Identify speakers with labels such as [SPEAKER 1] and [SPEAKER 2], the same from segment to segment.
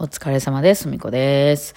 [SPEAKER 1] お疲れ様です。みこです。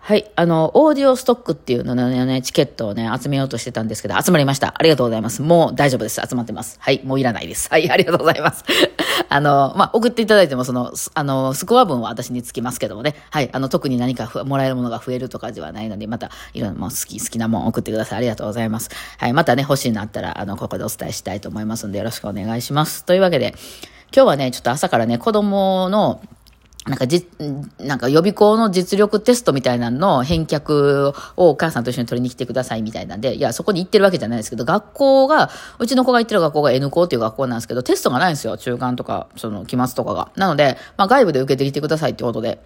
[SPEAKER 1] はい。あの、オーディオストックっていうののね、チケットをね、集めようとしてたんですけど、集まりました。ありがとうございます。もう大丈夫です。集まってます。はい。もういらないです。はい。ありがとうございます。あの、まあ、送っていただいても、その、あの、スコア分は私につきますけどもね。はい。あの、特に何かもらえるものが増えるとかではないので、また、いろんなもう好き、好きなもん送ってください。ありがとうございます。はい。またね、欲しいのあったら、あの、ここでお伝えしたいと思いますので、よろしくお願いします。というわけで、今日はね、ちょっと朝からね、子供の、なんかじ、なんか予備校の実力テストみたいなのの返却をお母さんと一緒に取りに来てくださいみたいなんで、いや、そこに行ってるわけじゃないですけど、学校が、うちの子が行ってる学校が N 校っていう学校なんですけど、テストがないんですよ。中間とか、その、期末とかが。なので、まあ外部で受けてきてくださいってことで。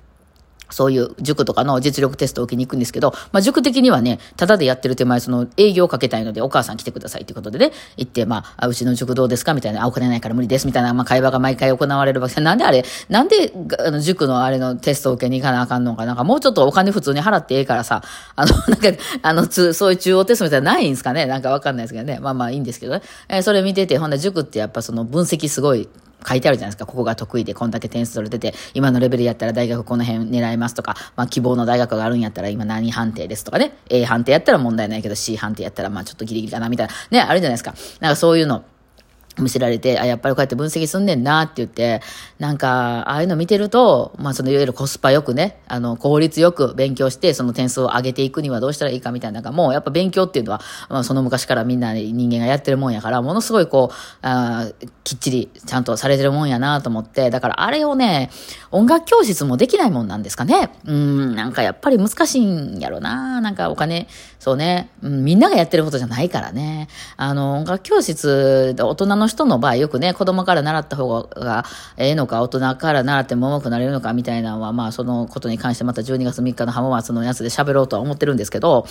[SPEAKER 1] そういう塾とかの実力テストを受けに行くんですけど、まあ塾的にはね、ただでやってる手前、その営業をかけたいので、お母さん来てくださいっていうことでね、行って、まあ、うちの塾どうですかみたいな、あ、お金ないから無理ですみたいな、まあ会話が毎回行われるわけ、なんであれ、なんで、あの、塾のあれのテストを受けに行かなあかんのか、なんかもうちょっとお金普通に払ってええからさ、あの、なんか、あの、つ、そういう中央テストみたいなのないんですかねなんかわかんないですけどね。まあまあいいんですけどね。えーそれ見てて、ほんで塾ってやっぱその分析すごい、書いてあるじゃないですか。ここが得意で、こんだけ点数取れてて、今のレベルやったら大学この辺狙いますとか、まあ希望の大学があるんやったら今何判定ですとかね。A 判定やったら問題ないけど C 判定やったらまあちょっとギリギリだなみたいな。ね、あるじゃないですか。なんかそういうの。見せられて、あ、やっぱりこうやって分析すんねんなって言って、なんか、ああいうの見てると、まあそのいわゆるコスパよくね、あの、効率よく勉強して、その点数を上げていくにはどうしたらいいかみたいなのが、もうやっぱ勉強っていうのは、まあその昔からみんな人間がやってるもんやから、ものすごいこう、あーきっちりちゃんとされてるもんやなと思って、だからあれをね、音楽教室もできないもんなんですかね。うん、なんかやっぱり難しいんやろな。なんかお金、そうね、うん、みんながやってることじゃないからね。あの、音楽教室、大人の人の場合よくね、子供から習った方がええのか、大人から習っても重くなれるのかみたいなのは、まあそのことに関してまた12月3日の浜松のやつで喋ろうとは思ってるんですけど、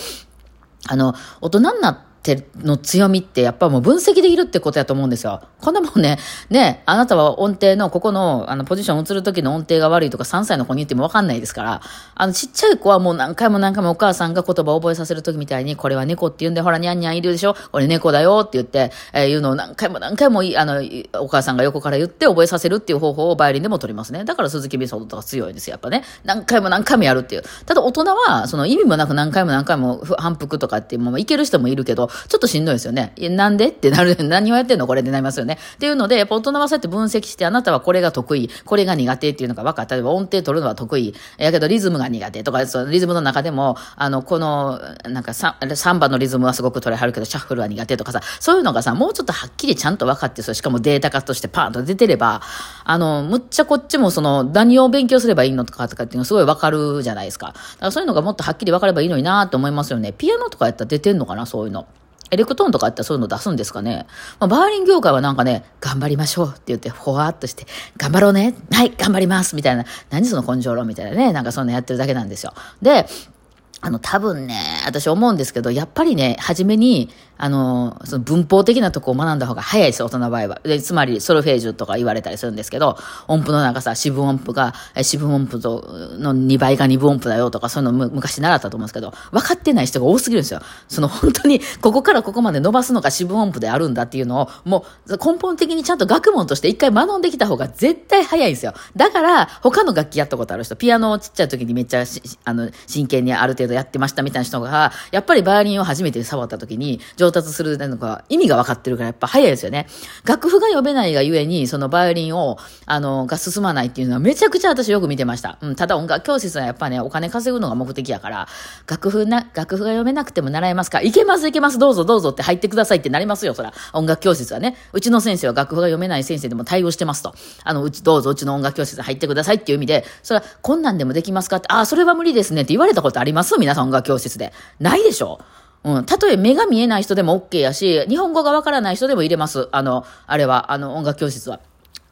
[SPEAKER 1] あの、大人になってての強みってやっぱもう分析できるってことやと思うんですよ。こんなもんね、ね、あなたは音程のここのあのポジション移る時の音程が悪いとか3歳の子に言ってもわかんないですから、あのちっちゃい子はもう何回も何回もお母さんが言葉を覚えさせる時みたいに、これは猫って言うんで、ほら、にゃんにゃんいるでしょ？これ猫だよって言って、えー言うのを何回も何回もあの、お母さんが横から言って覚えさせるっていう方法をバイオリンでも取りますね。だから鈴木メソッドとか強いんですよ、やっぱね。何回も何回もやるっていう。ただ大人は、その意味もなく何回も何回も反復とかって、もういける人もいるけど、ちょっとしんどいですよね。なんでってなる、何をやってんの？これでなりますよね。っていうので、やっぱ大人はそうやって分析して、あなたはこれが得意、これが苦手っていうのが分かった。例えば音程取るのは得意。やけどリズムが苦手とか、そのリズムの中でも、あの、この、なんかササンバのリズムはすごく取れはるけど、シャッフルは苦手とかさ、そういうのがさ、もうちょっとはっきりちゃんと分かって、そしかもデータ化としてパーンと出てれば、あの、むっちゃこっちもその、何を勉強すればいいのとかとかっていうのすごい分かるじゃないですか。だからそういうのがもっとはっきり分かればいいのになと思いますよね。ピアノとかやったら出てんのかな、そういうの。エレクトーンとかあったらそういうの出すんですかね。まあ、バイオリン業界はなんかね、頑張りましょうって言って、ほわっとして、頑張ろうね。はい、頑張りますみたいな。何その根性論みたいなね。なんかそんなやってるだけなんですよ。で、あの、多分ね、私思うんですけど、やっぱりね、初めに、あの、その文法的なとこを学んだ方が早いですよ、大人の場合は。で、つまり、ソルフェージュとか言われたりするんですけど、音符の長さ、四分音符が、四分音符の2倍が二分音符だよとか、そういうの昔習ったと思うんですけど、分かってない人が多すぎるんですよ。その本当に、ここからここまで伸ばすのが四分音符であるんだっていうのを、もう根本的にちゃんと学問として一回学んできた方が絶対早いんですよ。だから、他の楽器やったことある人、ピアノをちっちゃい時にめっちゃあの真剣にある程度やってましたみたいな人が、やっぱりバイオリンを初めて触った時に上達するのが意味が分かってるからやっぱ早いですよね。楽譜が読めないがゆえに、そのバイオリンを、あの、が進まないっていうのはめちゃくちゃ私よく見てました。うん、ただ音楽教室はやっぱね、お金稼ぐのが目的やから、楽譜な、楽譜が読めなくても習えますかいけますいけますどうぞどうぞって入ってくださいってなりますよ、そら。音楽教室はね。うちの先生は楽譜が読めない先生でも対応してますと。あの、うちどうぞうちの音楽教室入ってくださいっていう意味で、それはこんなんでもできますかって、ああ、それは無理ですねって言われたことあります？皆さん音楽教室で。ないでしょうん。たとえ目が見えない人でも OK やし、日本語がわからない人でも入れます。あの、あれは、あの、音楽教室は。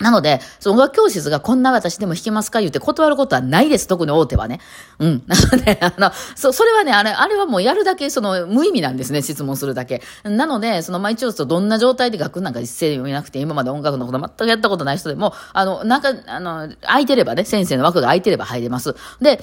[SPEAKER 1] なので、その音楽教室がこんな私でも弾けますか言って断ることはないです。特に大手はね。うん。なので、あの、そ、それはね、あれ、あれはもうやるだけ、その、無意味なんですね。質問するだけ。なので、その、まあ、一応、どんな状態で楽譜なんか一斉に読めなくて、今まで音楽のこと全くやったことない人でも、あの、なんか、あの、空いてればね、先生の枠が空いてれば入れます。で、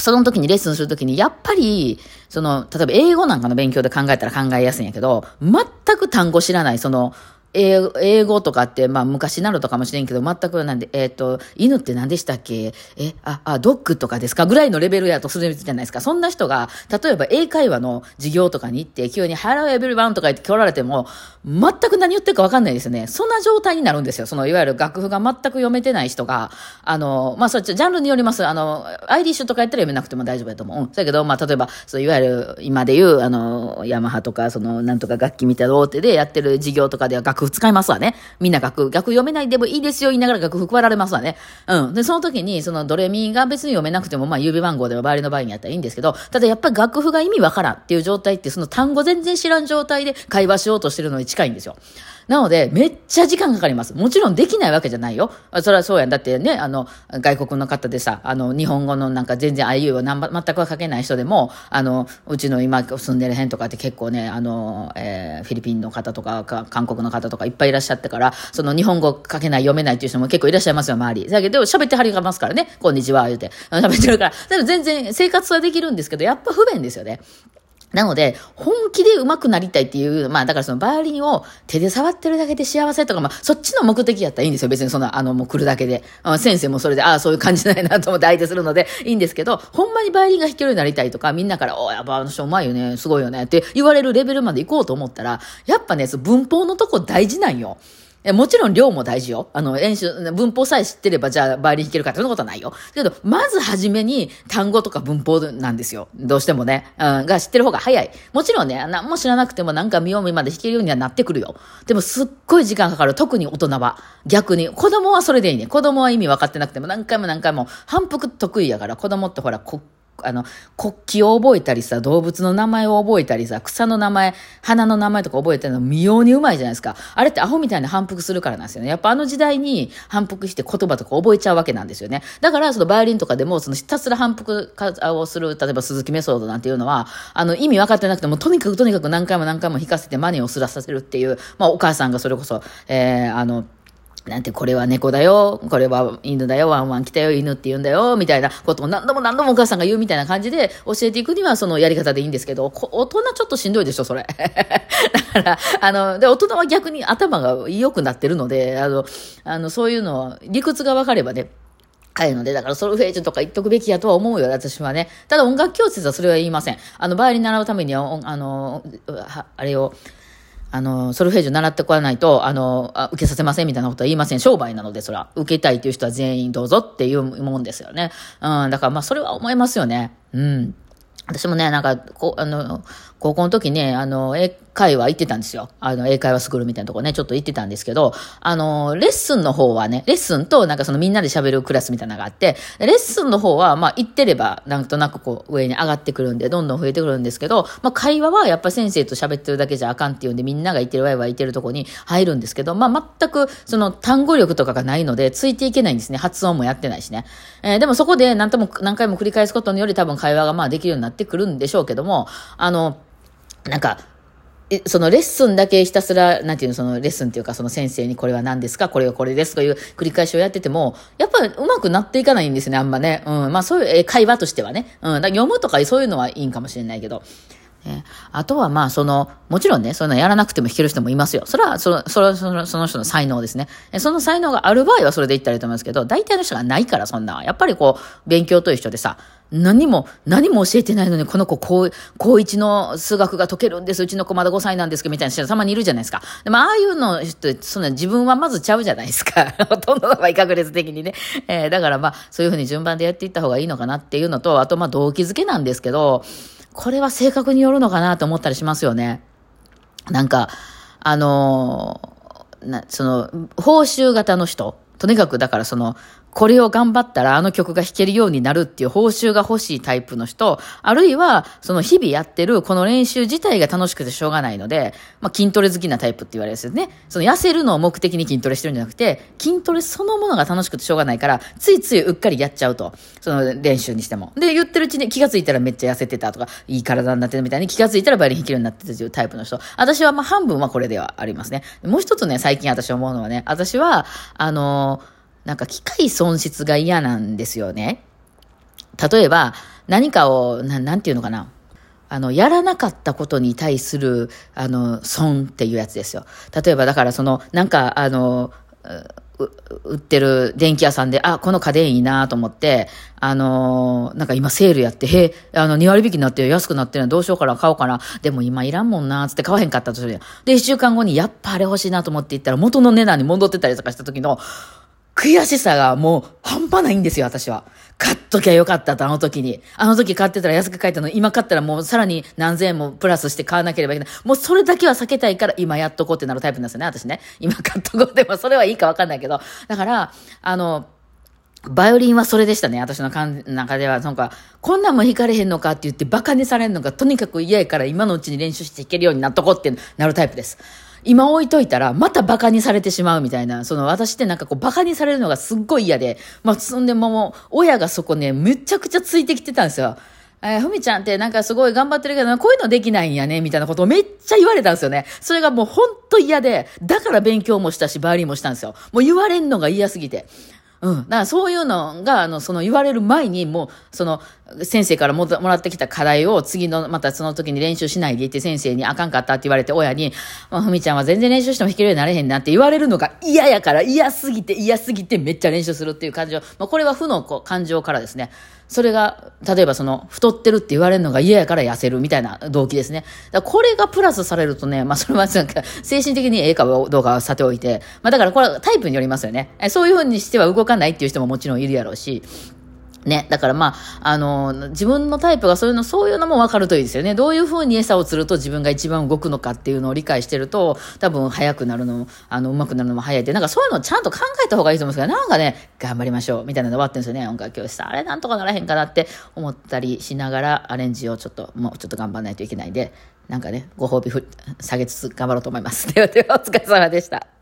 [SPEAKER 1] その時にレッスンするときに、やっぱり、その、例えば英語なんかの勉強で考えたら考えやすいんやけど、全く単語知らない、その、英語英語とかって、まあ昔なるとかもしれんけど、全くなんで、えっ、と、犬って何でしたっけ？え、あ、あ、ドッグとかですか？ぐらいのレベルやとするじゃないですか。そんな人が、例えば英会話の授業とかに行って、急に Hello everyone とか言って来られても、全く何言ってるか分かんないですよね。そんな状態になるんですよ。その、いわゆる楽譜が全く読めてない人が、あの、まあ、そっち、ジャンルによります。あの、アイリッシュとかやったら読めなくても大丈夫だと思う。うん。だけど、まあ、例えば、そう、いわゆる、今で言う、あの、ヤマハとか、その、なんとか楽器みたいな大手でやってる授業とかでは楽譜使いますわね。みんな楽、楽読めないでもいいですよ言いながら楽譜配られますわね。うん。で、その時に、そのドレミが別に読めなくても、まあ、指番号でも周りの場合にやったらいいんですけど、ただやっぱり楽譜が意味わからんっていう状態って、その単語全然知らん状態で会話しようとしてるのに近いんですよ。なので、めっちゃ時間かかります。もちろんできないわけじゃないよ。それはそうやん。だってね、あの、外国の方でさ、あの、日本語のなんか全然 IU を全くは書けない人でも、あの、うちの今住んでる辺とかって結構ね、あの、えー、フィリピンの方とか、韓国の方ととかいっぱいいらっしゃってから、その日本語書けない、読めないっていう人も結構いらっしゃいますよ、周り。だけど、喋ってはりがますからね、こんにちは、言うて。喋ってるから。全然生活はできるんですけど、やっぱ不便ですよね。なので、本気で上手くなりたいっていう、まあだからそのバイオリンを手で触ってるだけで幸せとか、まあそっちの目的やったらいいんですよ。別にその、あの、もう来るだけで。あ先生もそれで、ああ、そういう感じないなと思って相手するのでいいんですけど、ほんまにバイオリンが弾けるようになりたいとか、みんなから、おやっぱあの人うまいよね、すごいよねって言われるレベルまで行こうと思ったら、やっぱね、文法のとこ大事なんよ。もちろん量も大事よ。あの、演習、文法さえ知ってれば、じゃあ、バイオリン弾けるかってそんなことはないよ。けど、まずはじめに単語とか文法なんですよ。どうしてもね。うん、が知ってる方が早い。もちろんね、何も知らなくてもなんか見よう見まで弾けるようにはなってくるよ。でも、すっごい時間かかる。特に大人は。逆に。子供はそれでいいね。子供は意味分かってなくても何回も何回も反復得意やから、子供ってほら、あの、国旗を覚えたりさ、動物の名前を覚えたりさ、草の名前、花の名前とか覚えてるの妙にうまいじゃないですか。あれってアホみたいに反復するからなんですよね。やっぱあの時代に反復して言葉とか覚えちゃうわけなんですよね。だから、そのバイオリンとかでも、そのひたすら反復をする、例えば鈴木メソッドなんていうのは、あの、意味分かってなくても、とにかくとにかく何回も何回も弾かせてマネをすらさせるっていう、まあ、お母さんがそれこそ、えー、あの、なんて、これは猫だよ、これは犬だよ、ワンワン来たよ、犬って言うんだよ、みたいなことを何度も何度もお母さんが言うみたいな感じで教えていくにはそのやり方でいいんですけど、大人ちょっとしんどいでしょ、それ。だから、あの、で、大人は逆に頭が良くなってるので、あの、あの、そういうのは、理屈が分かればね、あるので、だからソルフェージュとか言っとくべきやとは思うよ、私はね。ただ音楽教室はそれは言いません。あの、バイオリン習うためには、あの、あれを、あの、ソルフェージュ習ってこないと、あの、あ受けさせませんみたいなことは言いません。商売なので、そら。受けたいという人は全員どうぞっていうもんですよね。うん、だからまあ、それは思いますよね。うん。私もね、なんか、こうあの、高校の時ね、あの、英会話行ってたんですよ。あの、英会話スクールみたいなとこね、ちょっと行ってたんですけど、あの、レッスンの方はね、レッスンとなんかそのみんなで喋るクラスみたいなのがあって、レッスンの方は、まあ、行ってれば、なんとなくこう、上に上がってくるんで、どんどん増えてくるんですけど、まあ、会話はやっぱ先生と喋ってるだけじゃあかんっていうんで、みんながいてるわいわいてるとこに入るんですけど、まあ、全く、その単語力とかがないので、ついていけないんですね。発音もやってないしね。えー、でもそこで何とも、何回も繰り返すことにより多分会話がまあできるようになってくるんでしょうけども、あの、なんか、そのレッスンだけひたすら、なんていうの、そのレッスンっていうか、その先生にこれは何ですかこれはこれですという繰り返しをやってても、やっぱりうまくなっていかないんですね、あんまね。うん。まあそういう会話としてはね。うん。だ読むとかそういうのはいいんかもしれないけど。ね、あとはまあその、もちろんね、そういうのやらなくても弾ける人もいますよ。それは、その、それはそのその人の才能ですね。その才能がある場合はそれで言ったらいいと思いますけど、大体の人がないからそんな。やっぱりこう、勉強と一緒でさ、何も、何も教えてないのに、この子、高、高一の数学が解けるんです。うちの子まだ5歳なんですけど、みたいな人たまにいるじゃないですか。でも、ああいうの、そんな自分はまずちゃうじゃないですか。ほとんどの場合、確率的にね。えー、だからまあ、そういうふうに順番でやっていった方がいいのかなっていうのと、あとまあ、動機づけなんですけど、これは性格によるのかなと思ったりしますよね。なんか、あのー、な、その、報酬型の人、とにかくだからその、これを頑張ったらあの曲が弾けるようになるっていう報酬が欲しいタイプの人、あるいは、その日々やってるこの練習自体が楽しくてしょうがないので、まあ筋トレ好きなタイプって言われるんですよね。その痩せるのを目的に筋トレしてるんじゃなくて、筋トレそのものが楽しくてしょうがないから、ついついうっかりやっちゃうと。その練習にしても。で、言ってるうちに気がついたらめっちゃ痩せてたとか、いい体になってるみたいに気がついたらバイオリン弾けるようになってたというタイプの人。私はまあ半分はこれではありますね。もう一つね、最近私思うのはね、私は、あのーなんか機械損失が嫌なんですよね。例えば、何かを、ななんていうのかな。あの、やらなかったことに対する、あの、損っていうやつですよ。例えば、だからその、なんか、あの、売ってる電気屋さんで、あ、この家電いいなと思って、あの、なんか今セールやって、へあの、2割引きになって安くなってるのどうしようかな、買おうかな。でも今いらんもんな、つって買わへんかったとするやん。で、1週間後にやっぱあれ欲しいなと思って行ったら元の値段に戻ってたりとかした時の、悔しさがもう半端ないんですよ、私は。買っときゃよかったと、あの時に。あの時買ってたら安く買えたの、今買ったらもうさらに何千円もプラスして買わなければいけない。もうそれだけは避けたいから今やっとこうってなるタイプなんですよね、私ね。今買っとこう。でもそれはいいかわかんないけど。だから、あの、バイオリンはそれでしたね。私の中では、なんか、こんなんも弾かれへんのかって言って馬鹿にされるのがとにかく嫌やから今のうちに練習して弾けるようになっとこうってなるタイプです。今置いといたら、また馬鹿にされてしまうみたいな、その私ってなんかこう馬鹿にされるのがすっごい嫌で、まあ、そんでもう、親がそこね、めちゃくちゃついてきてたんですよ。えー、ふみちゃんってなんかすごい頑張ってるけど、こういうのできないんやね、みたいなことをめっちゃ言われたんですよね。それがもうほんと嫌で、だから勉強もしたし、バイオリンもしたんですよ。もう言われんのが嫌すぎて。うん。だからそういうのが、あの、その言われる前に、もう、その、先生からもらってきた課題を次の、またその時に練習しないでいて先生にあかんかったって言われて親に、ふみちゃんは全然練習しても弾けるようになれへんなって言われるのが嫌やから嫌すぎて嫌すぎてめっちゃ練習するっていう感情。まあ、これは負のこう感情からですね。それが、例えばその、太ってるって言われるのが嫌やから痩せるみたいな動機ですね。だこれがプラスされるとね、まあそれはなんか、精神的にええかどうかはさておいて、まあだからこれはタイプによりますよね。そういうふうにしては動かないっていう人ももちろんいるやろうし、ね。だからまあ、あの、自分のタイプがそういうの、そういうのも分かるといいですよね。どういうふうに餌を釣ると自分が一番動くのかっていうのを理解してると、多分早くなるのも、あの、上手くなるのも早いって、なんかそういうのをちゃんと考えた方がいいと思うんですけど、なんかね、頑張りましょう、みたいなの終わってるんですよね。音楽教室。あれなんとかならへんかなって思ったりしながら、アレンジをちょっと、もうちょっと頑張らないといけないんで、なんかね、ご褒美ふ下げつつ頑張ろうと思います。ではでは、お疲れ様でした。